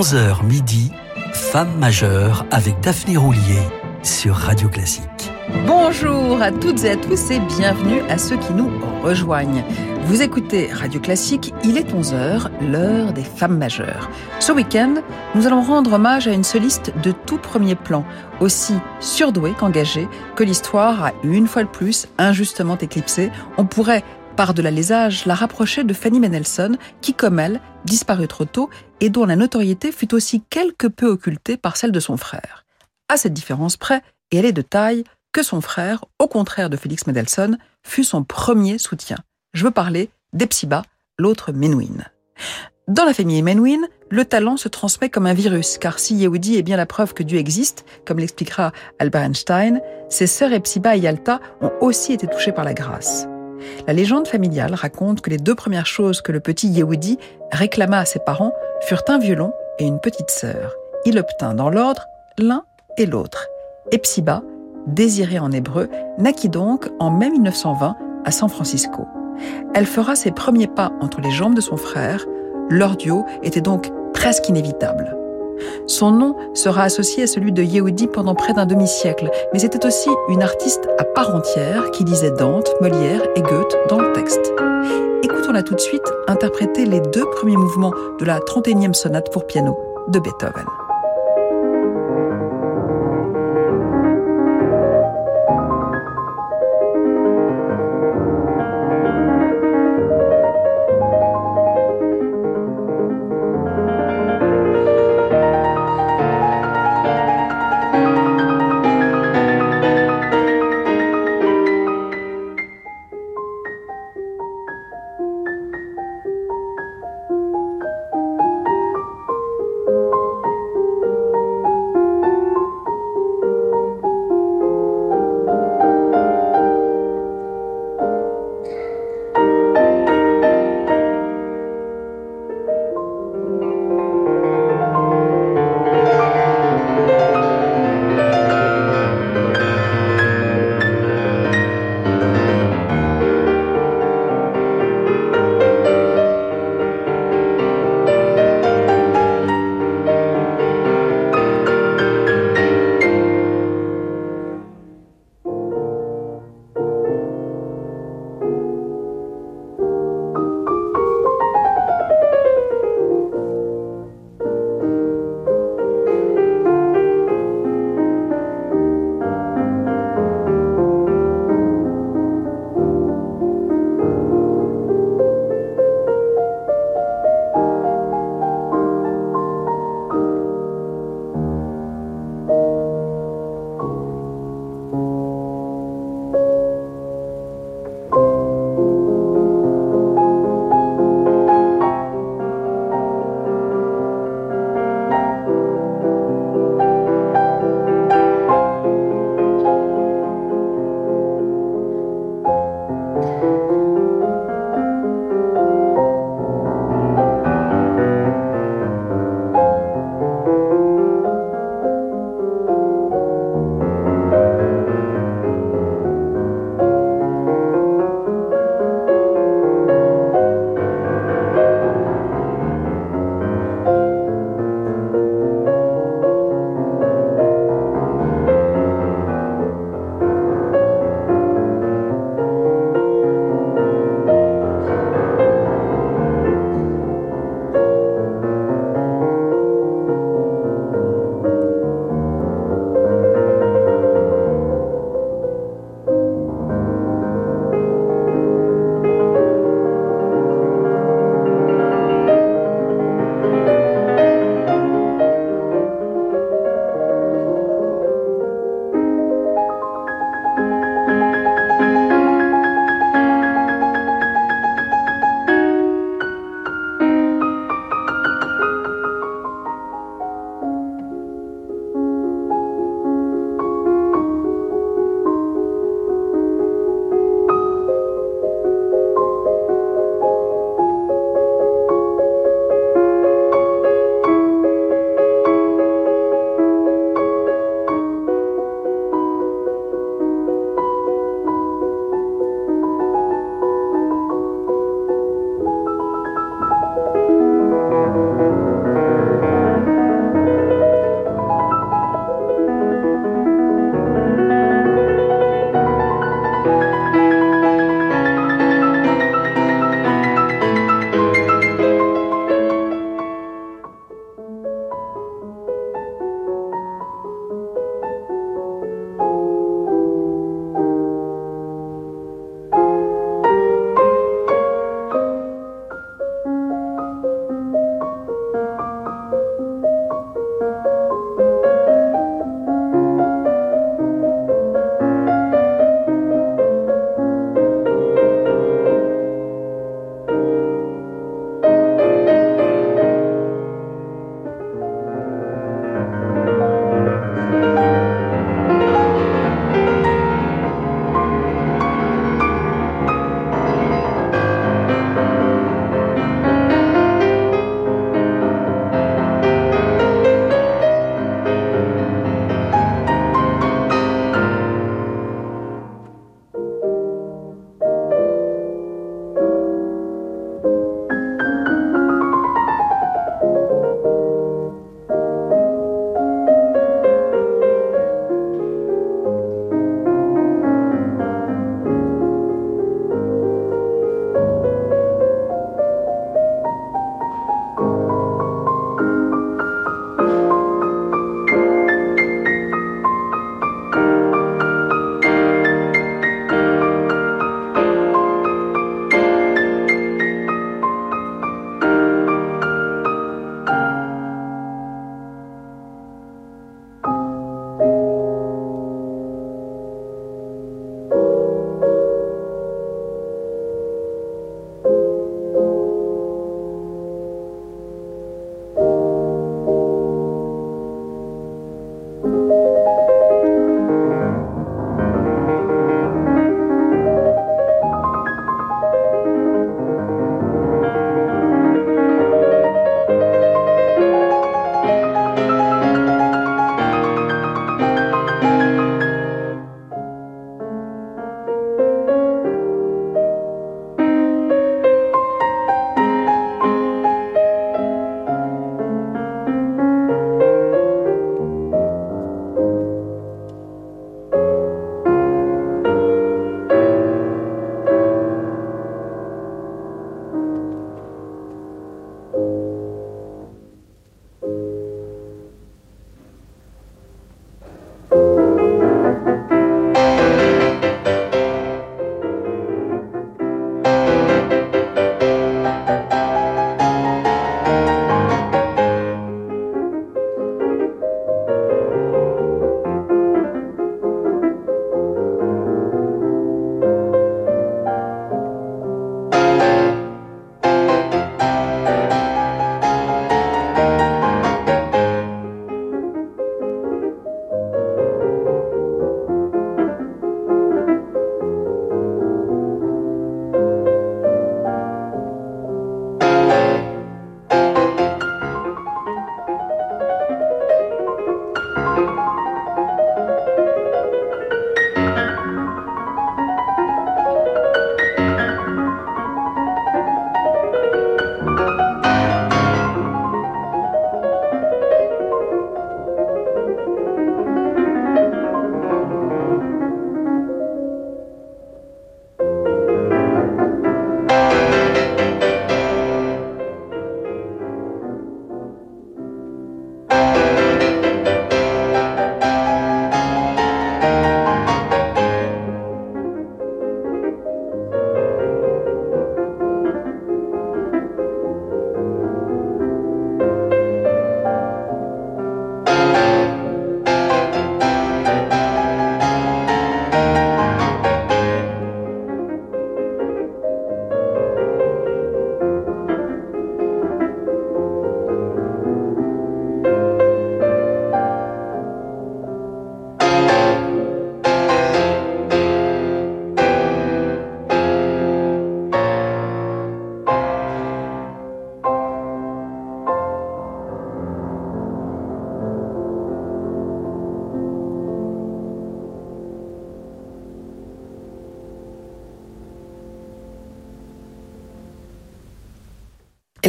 11h midi, Femme majeure avec Daphné Roulier sur Radio Classique. Bonjour à toutes et à tous et bienvenue à ceux qui nous rejoignent. Vous écoutez Radio Classique, il est 11h, l'heure des femmes majeures. Ce week-end, nous allons rendre hommage à une soliste de tout premier plan, aussi surdouée qu'engagée, que l'histoire a une fois de plus injustement éclipsée. On pourrait par de l'alésage, la rapprocher de Fanny Mendelssohn, qui, comme elle, disparut trop tôt et dont la notoriété fut aussi quelque peu occultée par celle de son frère. À cette différence près, et elle est de taille, que son frère, au contraire de Félix Mendelssohn, fut son premier soutien. Je veux parler d'Epsiba, l'autre Menuhin. Dans la famille Menuhin, le talent se transmet comme un virus, car si Yehudi est bien la preuve que Dieu existe, comme l'expliquera Albert Einstein, ses sœurs Epsiba et Yalta ont aussi été touchées par la grâce. La légende familiale raconte que les deux premières choses que le petit Yehudi réclama à ses parents furent un violon et une petite sœur. Il obtint dans l'ordre l'un et l'autre. Epsiba, désirée en hébreu, naquit donc en mai 1920 à San Francisco. Elle fera ses premiers pas entre les jambes de son frère. Leur duo était donc presque inévitable. Son nom sera associé à celui de Yehudi pendant près d'un demi-siècle, mais c'était aussi une artiste à part entière qui lisait Dante, Molière et Goethe dans le texte. Écoutons-la tout de suite interpréter les deux premiers mouvements de la 31e sonate pour piano de Beethoven.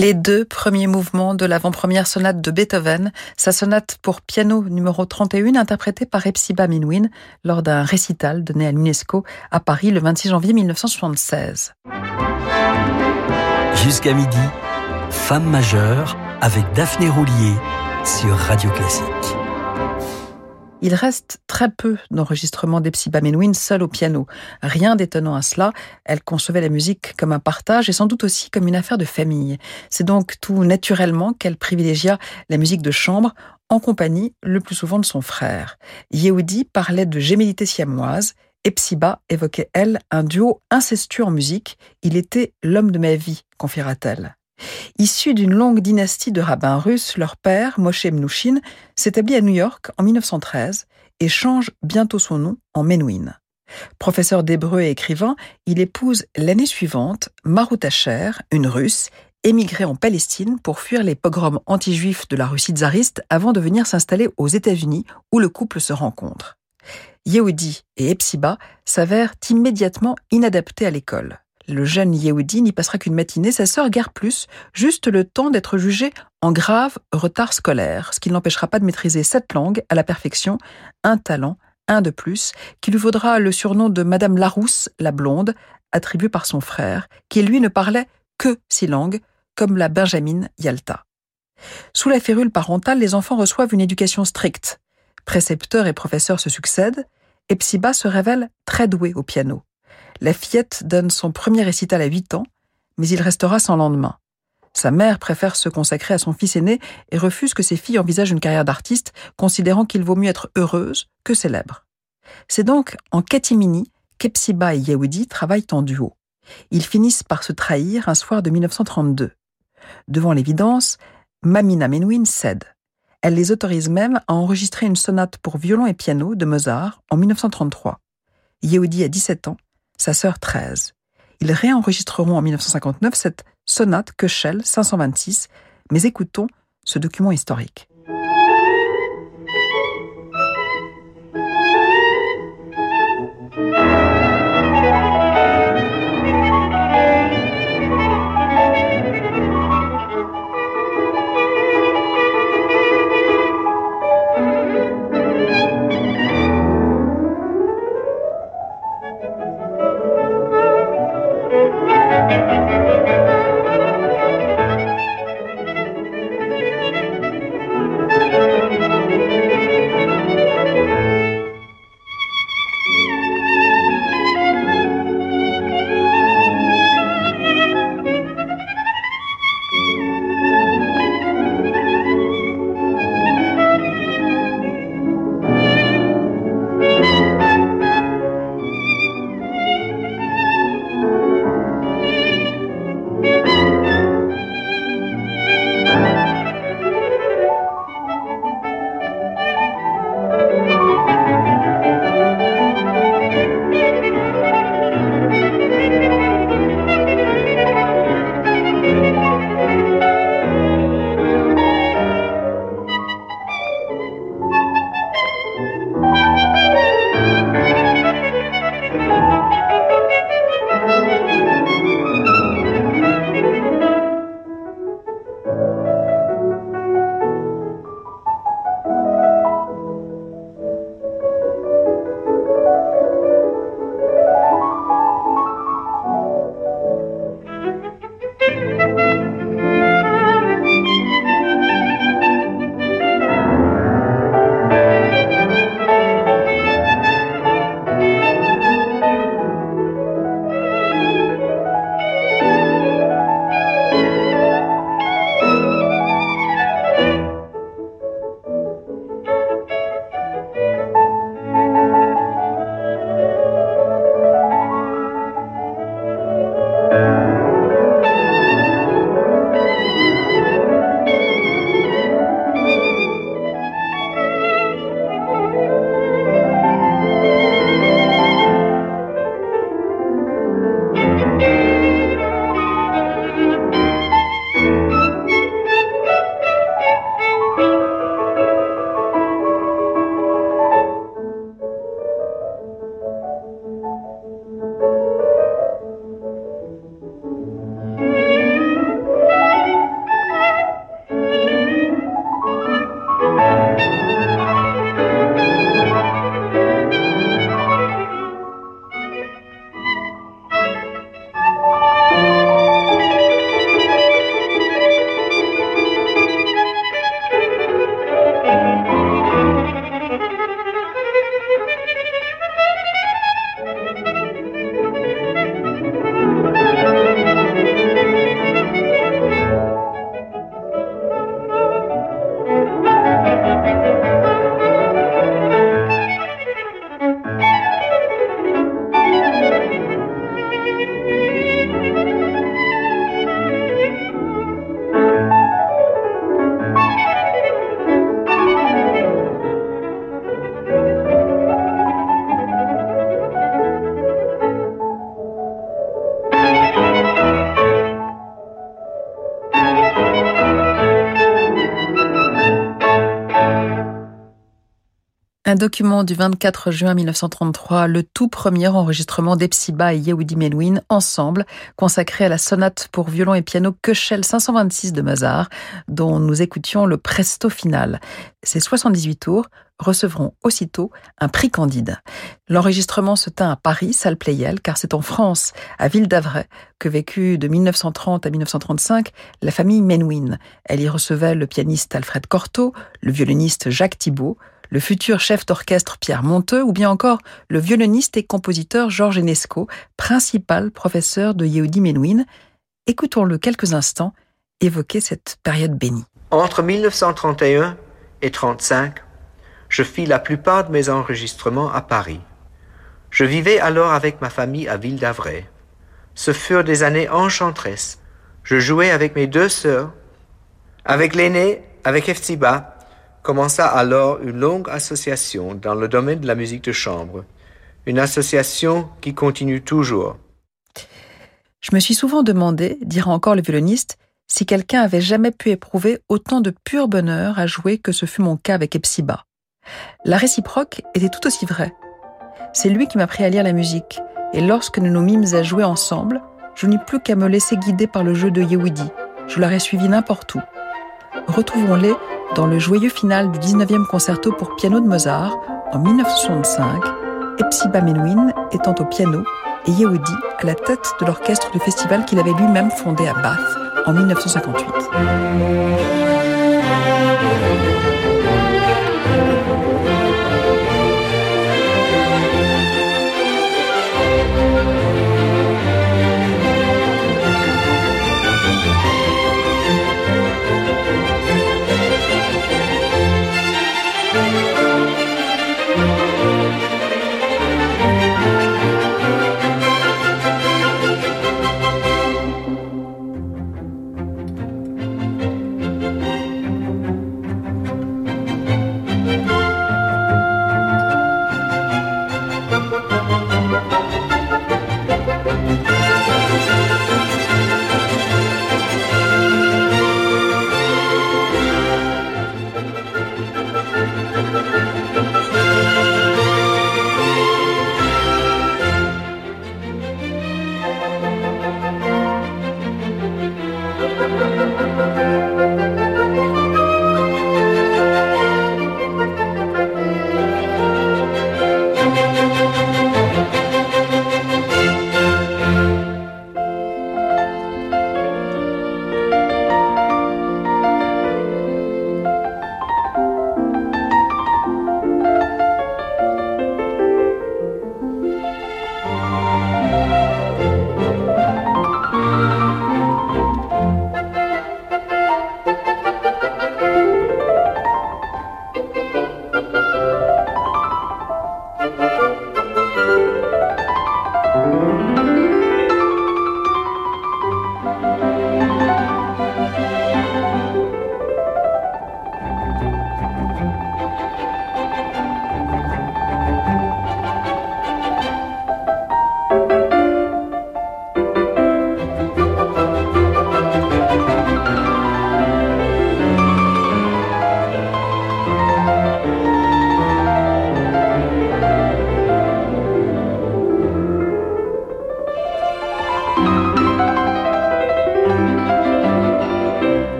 Les deux premiers mouvements de l'avant-première sonate de Beethoven, sa sonate pour piano numéro 31 interprétée par Epsiba Menuhin lors d'un récital donné à l'UNESCO à Paris le 26 janvier 1976. Jusqu'à midi, Femme majeure avec Daphné Roulier sur Radio Classique. Il reste très peu d'enregistrements d'Epsiba Menuhin seule au piano. Rien d'étonnant à cela. Elle concevait la musique comme un partage et sans doute aussi comme une affaire de famille. C'est donc tout naturellement qu'elle privilégia la musique de chambre en compagnie le plus souvent de son frère. Yehudi parlait de gémellité siamoise. Epsiba évoquait, elle, un duo incestueux en musique. Il était l'homme de ma vie, confiera-t-elle. Issu d'une longue dynastie de rabbins russes, leur père, Moshe Mnouchin, s'établit à New York en 1913 et change bientôt son nom en Menuhin. Professeur d'hébreu et écrivain, il épouse l'année suivante Marut Asher, une russe, émigrée en Palestine pour fuir les pogroms anti-juifs de la Russie tsariste avant de venir s'installer aux États-Unis où le couple se rencontre. Yehudi et Epsiba s'avèrent immédiatement inadaptés à l'école. Le jeune Yehudi n'y passera qu'une matinée, sa sœur guère plus, juste le temps d'être jugé en grave retard scolaire, ce qui ne l'empêchera pas de maîtriser cette langue à la perfection, un talent, un de plus, qui lui vaudra le surnom de Madame Larousse, la blonde, attribué par son frère, qui lui ne parlait que six langues, comme la Benjamine Yalta. Sous la férule parentale, les enfants reçoivent une éducation stricte. Précepteurs et professeurs se succèdent, et Psiba se révèle très doué au piano. La fillette donne son premier récital à 8 ans, mais il restera sans lendemain. Sa mère préfère se consacrer à son fils aîné et refuse que ses filles envisagent une carrière d'artiste, considérant qu'il vaut mieux être heureuse que célèbre. C'est donc en catimini qu'Epsiba et Yehudi travaillent en duo. Ils finissent par se trahir un soir de 1932. Devant l'évidence, Mamina Menuhin cède. Elle les autorise même à enregistrer une sonate pour violon et piano de Mozart en 1933. Yehudi a 17 ans sa sœur 13. Ils réenregistreront en 1959 cette sonate Köchel 526, mais écoutons ce document historique. Document du 24 juin 1933, le tout premier enregistrement d'Epsiba et Yehudi Menuhin ensemble, consacré à la sonate pour violon et piano Köchel 526 de Mozart, dont nous écoutions le presto final. Ces 78 tours recevront aussitôt un prix Candide. L'enregistrement se tint à Paris, salle Pleyel, car c'est en France, à Ville d'Avray, que vécut de 1930 à 1935 la famille Menuhin. Elle y recevait le pianiste Alfred Cortot, le violoniste Jacques Thibault, le futur chef d'orchestre Pierre Monteux ou bien encore le violoniste et compositeur Georges Enesco, principal professeur de Yehudi Menuhin. Écoutons-le quelques instants évoquer cette période bénie. Entre 1931 et 35, je fis la plupart de mes enregistrements à Paris. Je vivais alors avec ma famille à Ville d'Avray. Ce furent des années enchanteresses. Je jouais avec mes deux sœurs. Avec l'aînée, avec Eftiba, commença alors une longue association dans le domaine de la musique de chambre, une association qui continue toujours. Je me suis souvent demandé, dira encore le violoniste, si quelqu'un avait jamais pu éprouver autant de pur bonheur à jouer que ce fut mon cas avec Epsiba. La réciproque était tout aussi vraie. C'est lui qui m'a appris à lire la musique, et lorsque nous nous mîmes à jouer ensemble, je n'eus plus qu'à me laisser guider par le jeu de Yehudi. Je l'aurais suivi n'importe où. Retrouvons-les dans le joyeux final du 19e concerto pour piano de Mozart en 1965, Epsiba Menuhin étant au piano et Yehudi à la tête de l'orchestre du festival qu'il avait lui-même fondé à Bath en 1958.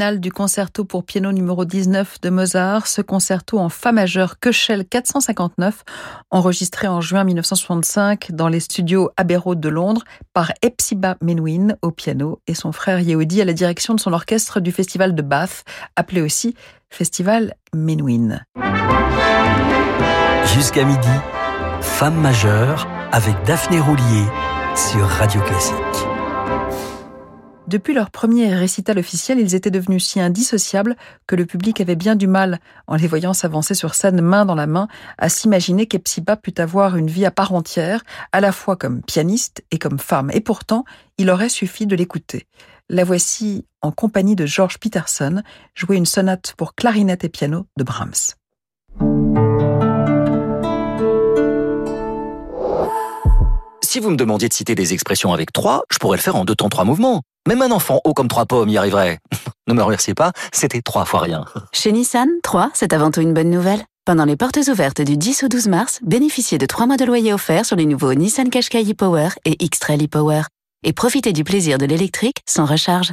Du concerto pour piano numéro 19 de Mozart, ce concerto en fa majeur Köchel 459, enregistré en juin 1965 dans les studios Abbey Road de Londres par Epsiba Menuhin au piano et son frère Yehudi à la direction de son orchestre du festival de Bath, appelé aussi Festival Menuhin. Jusqu'à midi, Femme majeure avec Daphné Roulier sur Radio Classique. Depuis leur premier récital officiel, ils étaient devenus si indissociables que le public avait bien du mal, en les voyant s'avancer sur scène main dans la main, à s'imaginer qu'Epsiba pût avoir une vie à part entière, à la fois comme pianiste et comme femme. Et pourtant, il aurait suffi de l'écouter. La voici en compagnie de George Peterson, jouer une sonate pour clarinette et piano de Brahms. Si vous me demandiez de citer des expressions avec trois, je pourrais le faire en deux temps trois mouvements. Même un enfant haut comme trois pommes y arriverait. ne me remerciez pas, c'était trois fois rien. Chez Nissan, 3, c'est avant tout une bonne nouvelle. Pendant les portes ouvertes du 10 au 12 mars, bénéficiez de trois mois de loyer offerts sur les nouveaux Nissan Qashqai e-Power et X-Trail e-Power. Et profitez du plaisir de l'électrique sans recharge.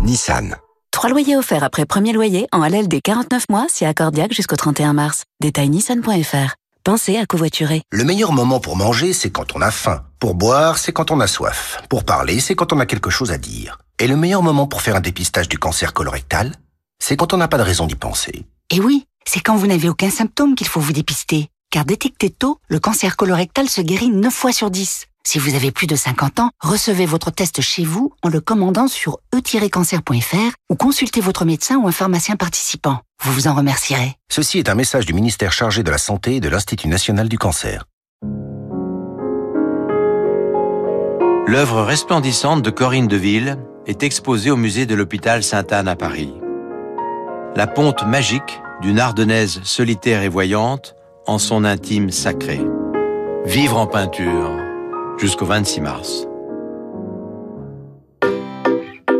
Nissan. Trois loyers offerts après premier loyer en LLD 49 mois si accordiaque jusqu'au 31 mars. Détail nissan.fr. Pensez à covoiturer. Le meilleur moment pour manger, c'est quand on a faim. Pour boire, c'est quand on a soif. Pour parler, c'est quand on a quelque chose à dire. Et le meilleur moment pour faire un dépistage du cancer colorectal, c'est quand on n'a pas de raison d'y penser. Et oui, c'est quand vous n'avez aucun symptôme qu'il faut vous dépister. Car détecté tôt, le cancer colorectal se guérit 9 fois sur 10. Si vous avez plus de 50 ans, recevez votre test chez vous en le commandant sur e-cancer.fr ou consultez votre médecin ou un pharmacien participant. Vous vous en remercierez. Ceci est un message du ministère chargé de la Santé et de l'Institut national du cancer. L'œuvre resplendissante de Corinne Deville est exposée au musée de l'hôpital Sainte-Anne à Paris. La ponte magique d'une ardennaise solitaire et voyante en son intime sacré. Vivre en peinture jusqu'au 26 mars.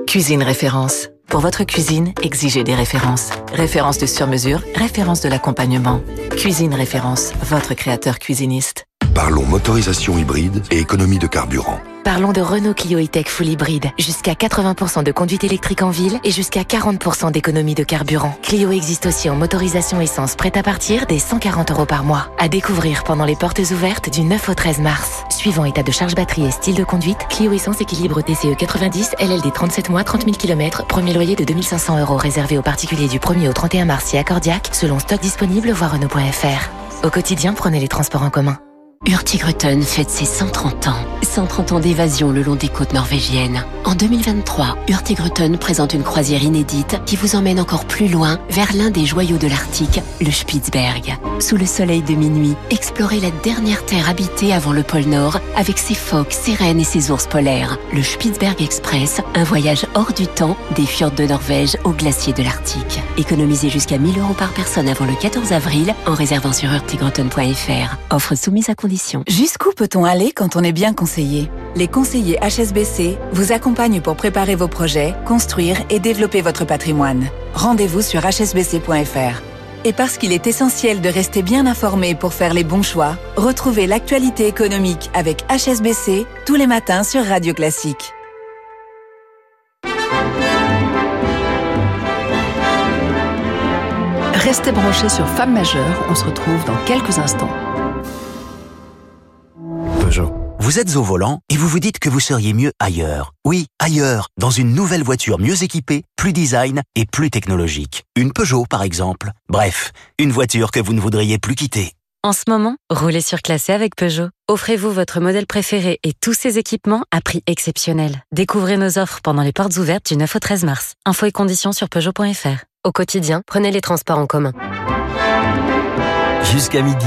Cuisine référence. Pour votre cuisine, exigez des références. Références de sur-mesure, références de l'accompagnement. Cuisine référence, votre créateur cuisiniste. Parlons motorisation hybride et économie de carburant. Parlons de Renault Clio E-Tech Full Hybride. Jusqu'à 80% de conduite électrique en ville et jusqu'à 40% d'économie de carburant. Clio existe aussi en motorisation essence prête à partir des 140 euros par mois. À découvrir pendant les portes ouvertes du 9 au 13 mars. Suivant état de charge batterie et style de conduite, Clio Essence équilibre TCE 90, LLD 37 mois, 30 000 km, premier loyer de 2500 euros réservé aux particuliers du 1er au 31 mars si accordiaque, selon stock disponible, voir Renault.fr. Au quotidien, prenez les transports en commun. Hurtigruten fête ses 130 ans. 130 ans d'évasion le long des côtes norvégiennes. En 2023, Hurtigruten présente une croisière inédite qui vous emmène encore plus loin vers l'un des joyaux de l'Arctique, le Spitzberg. Sous le soleil de minuit, explorez la dernière terre habitée avant le pôle Nord avec ses phoques, ses rennes et ses ours polaires. Le Spitzberg Express, un voyage hors du temps des fjords de Norvège au glacier de l'Arctique. Économisez jusqu'à 1000 euros par personne avant le 14 avril en réservant sur hurtigruten.fr. Offre soumise à Jusqu'où peut-on aller quand on est bien conseillé? Les conseillers HSBC vous accompagnent pour préparer vos projets, construire et développer votre patrimoine. Rendez-vous sur hsbc.fr. Et parce qu'il est essentiel de rester bien informé pour faire les bons choix, retrouvez l'actualité économique avec HSBC tous les matins sur Radio Classique. Restez branchés sur Femmes majeures, on se retrouve dans quelques instants. Peugeot. Vous êtes au volant et vous vous dites que vous seriez mieux ailleurs. Oui, ailleurs, dans une nouvelle voiture mieux équipée, plus design et plus technologique. Une Peugeot, par exemple. Bref, une voiture que vous ne voudriez plus quitter. En ce moment, roulez sur classé avec Peugeot. Offrez-vous votre modèle préféré et tous ses équipements à prix exceptionnel. Découvrez nos offres pendant les portes ouvertes du 9 au 13 mars. Infos et conditions sur Peugeot.fr. Au quotidien, prenez les transports en commun. Jusqu'à midi,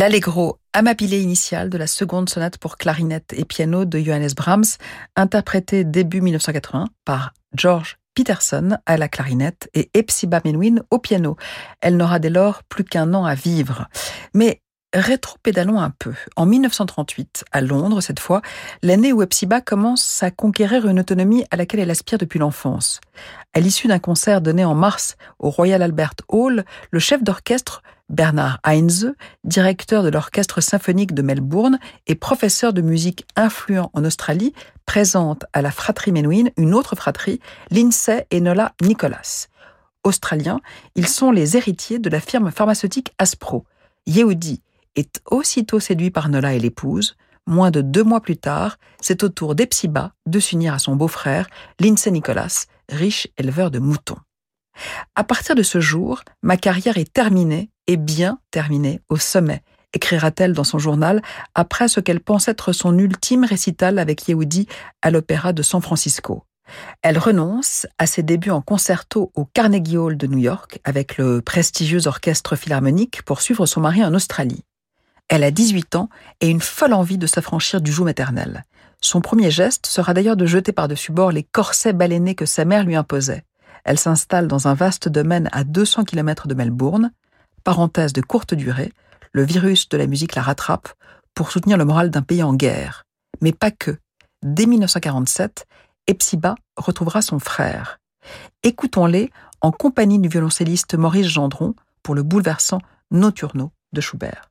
L'allegro amabile initial de la seconde sonate pour clarinette et piano de Johannes Brahms, interprété début 1980 par George Peterson à la clarinette et Epsiba Menuhin au piano. Elle n'aura dès lors plus qu'un an à vivre. Mais rétro-pédalons un peu. En 1938, à Londres cette fois, l'année où Epsiba commence à conquérir une autonomie à laquelle elle aspire depuis l'enfance. À l'issue d'un concert donné en mars au Royal Albert Hall, le chef d'orchestre Bernard Heinze, directeur de l'Orchestre symphonique de Melbourne et professeur de musique influent en Australie, présente à la fratrie Menuhin une autre fratrie, Lindsay et Nola Nicholas. Australiens, ils sont les héritiers de la firme pharmaceutique Aspro. Yehudi est aussitôt séduit par Nola et l'épouse. Moins de deux mois plus tard, c'est au tour d'Epsiba de s'unir à son beau-frère, Lindsay Nicholas, riche éleveur de moutons. À partir de ce jour, ma carrière est terminée et bien terminée au sommet, écrira-t-elle dans son journal après ce qu'elle pense être son ultime récital avec Yehudi à l'Opéra de San Francisco. Elle renonce à ses débuts en concerto au Carnegie Hall de New York avec le prestigieux orchestre philharmonique pour suivre son mari en Australie. Elle a 18 ans et une folle envie de s'affranchir du joug maternel. Son premier geste sera d'ailleurs de jeter par-dessus bord les corsets balénés que sa mère lui imposait. Elle s'installe dans un vaste domaine à 200 km de Melbourne. Parenthèse de courte durée, le virus de la musique la rattrape pour soutenir le moral d'un pays en guerre. Mais pas que. Dès 1947, Epsiba retrouvera son frère. Écoutons-les en compagnie du violoncelliste Maurice Gendron pour le bouleversant Nocturno de Schubert.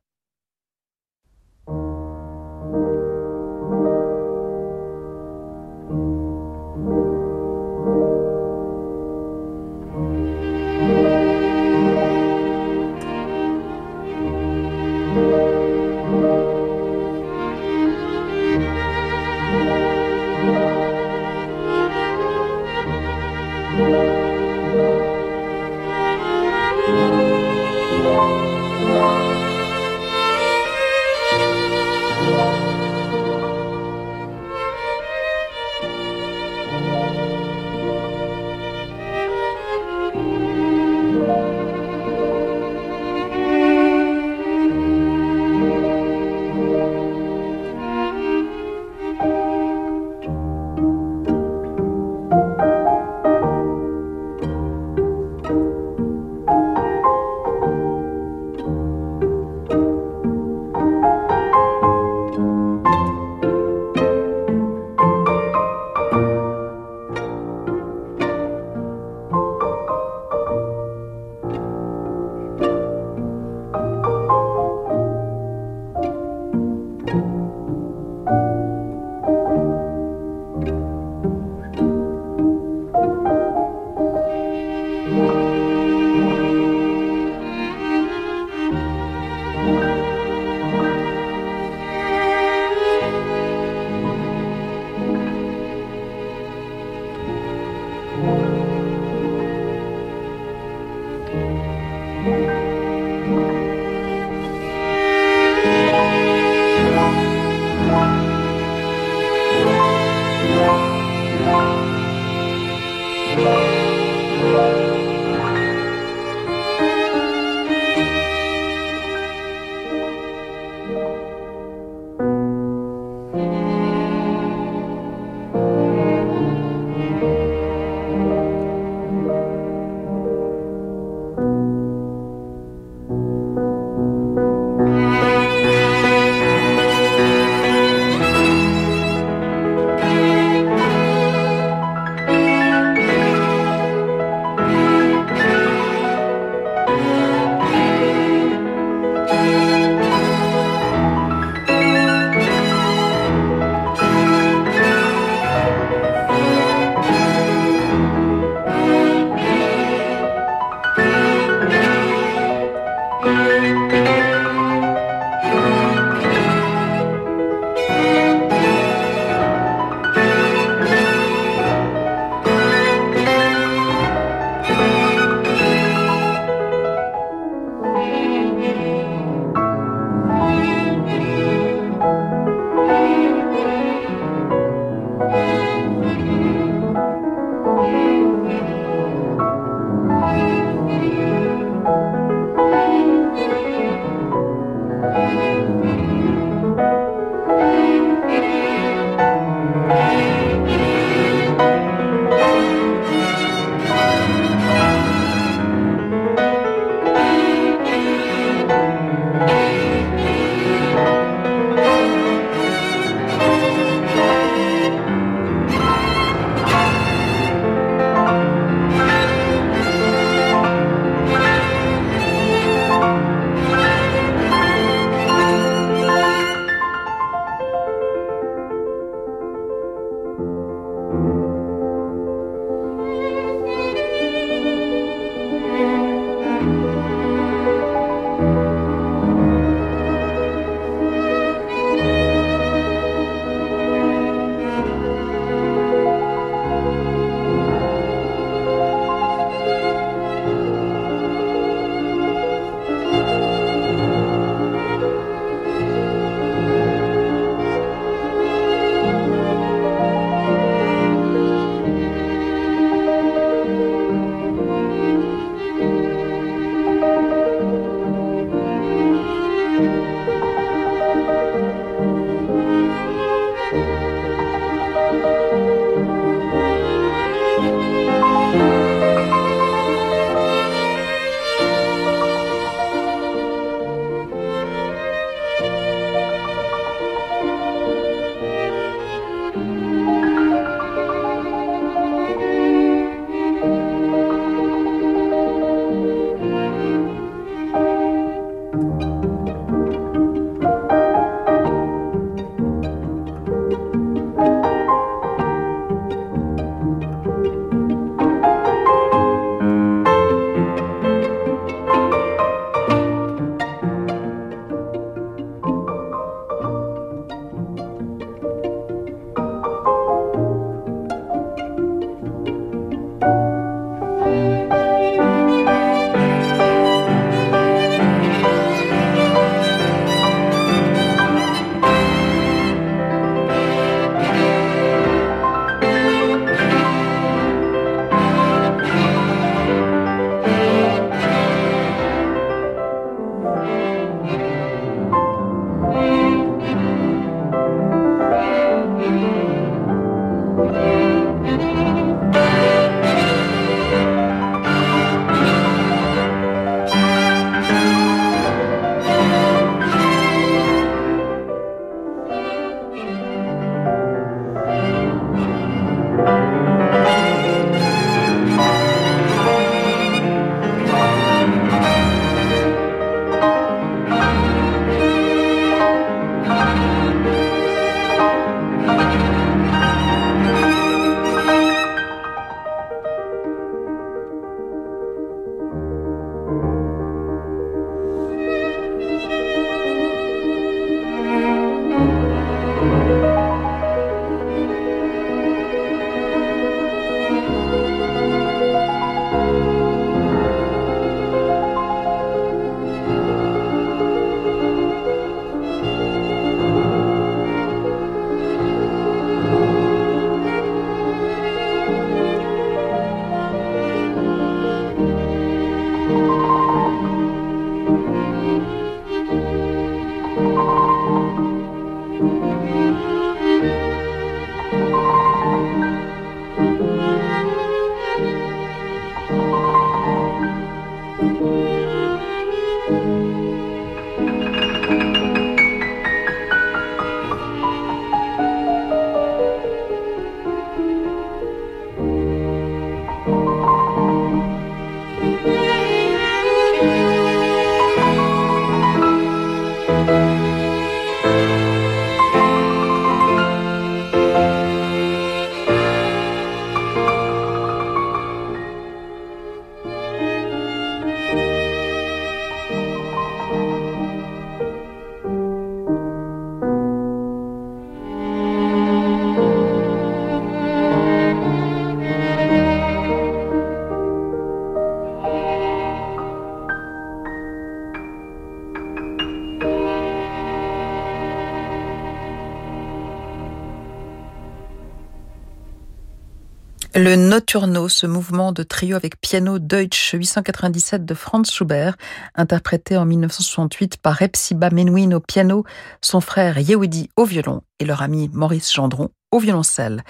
Le Notturno, ce mouvement de trio avec piano Deutsch 897 de Franz Schubert, interprété en 1968 par Epsiba Menuhin au piano, son frère Yehudi au violon et leur ami Maurice Gendron au violoncelle.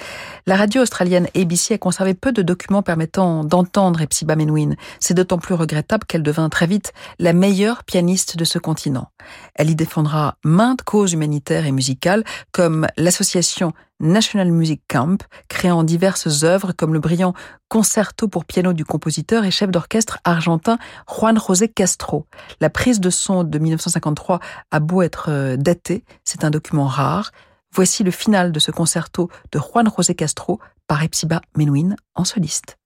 La radio australienne ABC a conservé peu de documents permettant d'entendre Epsiba Menuhin. C'est d'autant plus regrettable qu'elle devint très vite la meilleure pianiste de ce continent. Elle y défendra maintes causes humanitaires et musicales, comme l'association National Music Camp, créant diverses œuvres comme le brillant concerto pour piano du compositeur et chef d'orchestre argentin Juan José Castro. La prise de son de 1953 a beau être euh, datée, c'est un document rare. Voici le final de ce concerto de Juan José Castro par Epsiba Menuhin en soliste.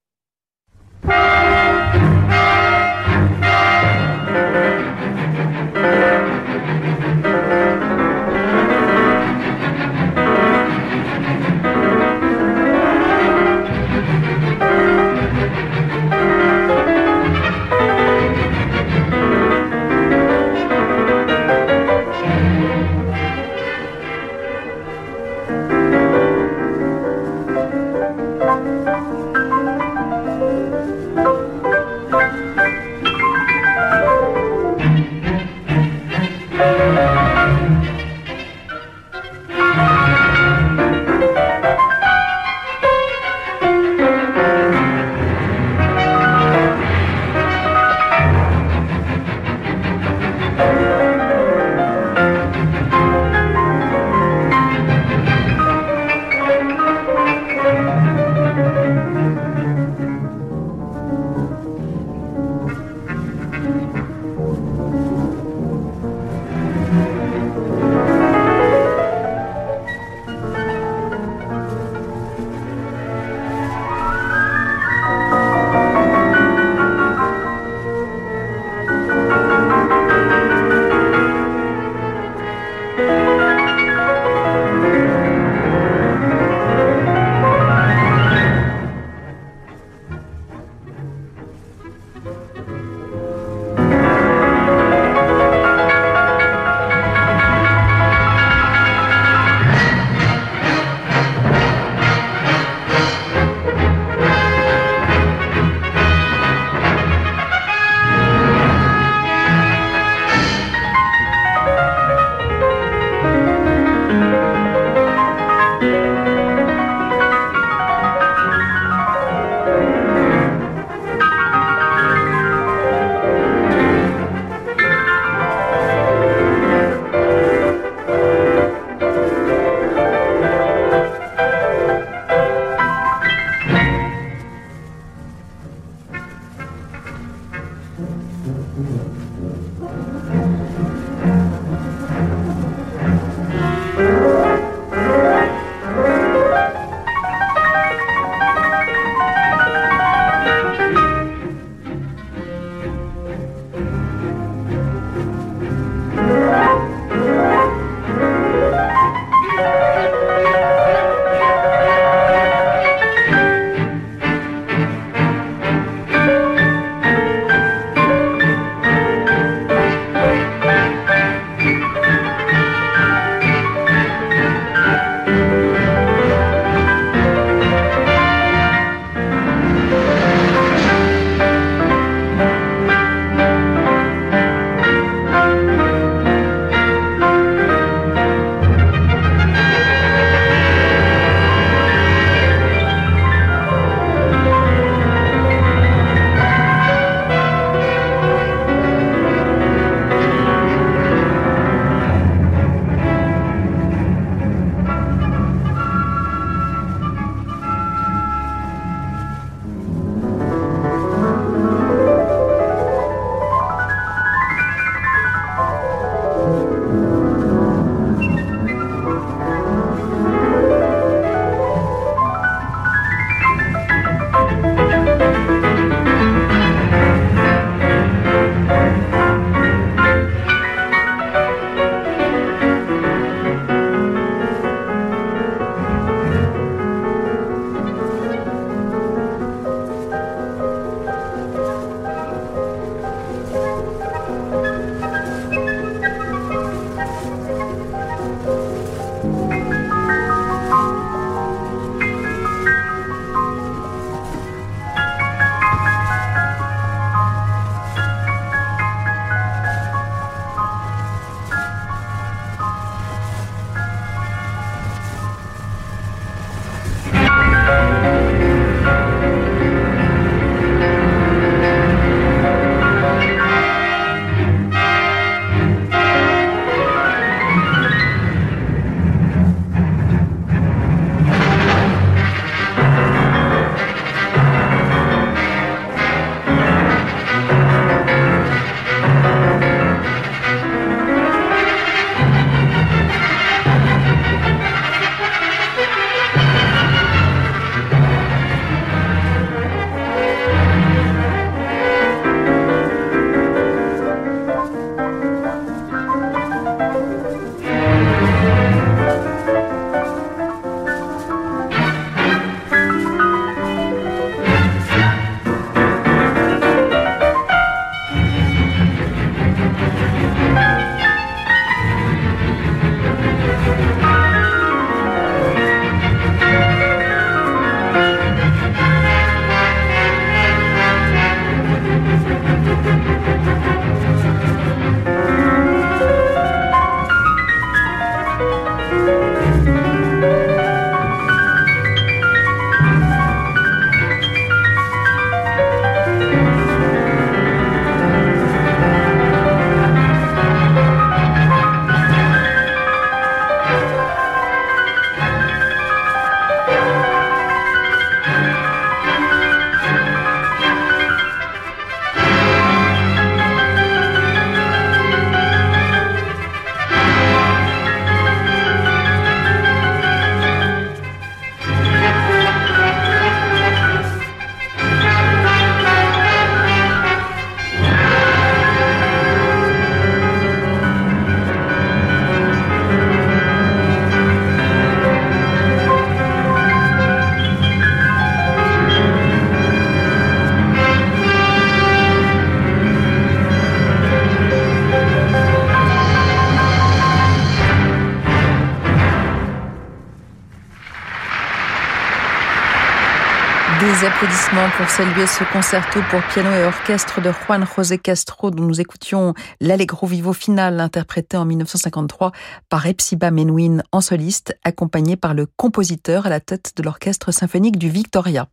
Pour saluer ce concerto pour piano et orchestre de Juan José Castro dont nous écoutions l'Allegro Vivo final interprété en 1953 par Epsiba Menuhin en soliste, accompagné par le compositeur à la tête de l'orchestre symphonique du Victoria.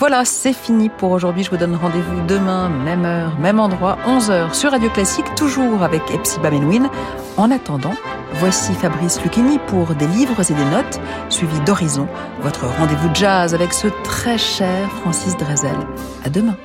Voilà, c'est fini pour aujourd'hui. Je vous donne rendez-vous demain, même heure, même endroit, 11h sur Radio Classique, toujours avec Epsiba Menuhin. En attendant, voici Fabrice Lucchini pour des livres et des notes, suivi d'Horizon, votre rendez-vous jazz avec ce très cher Francis Drezel. À demain.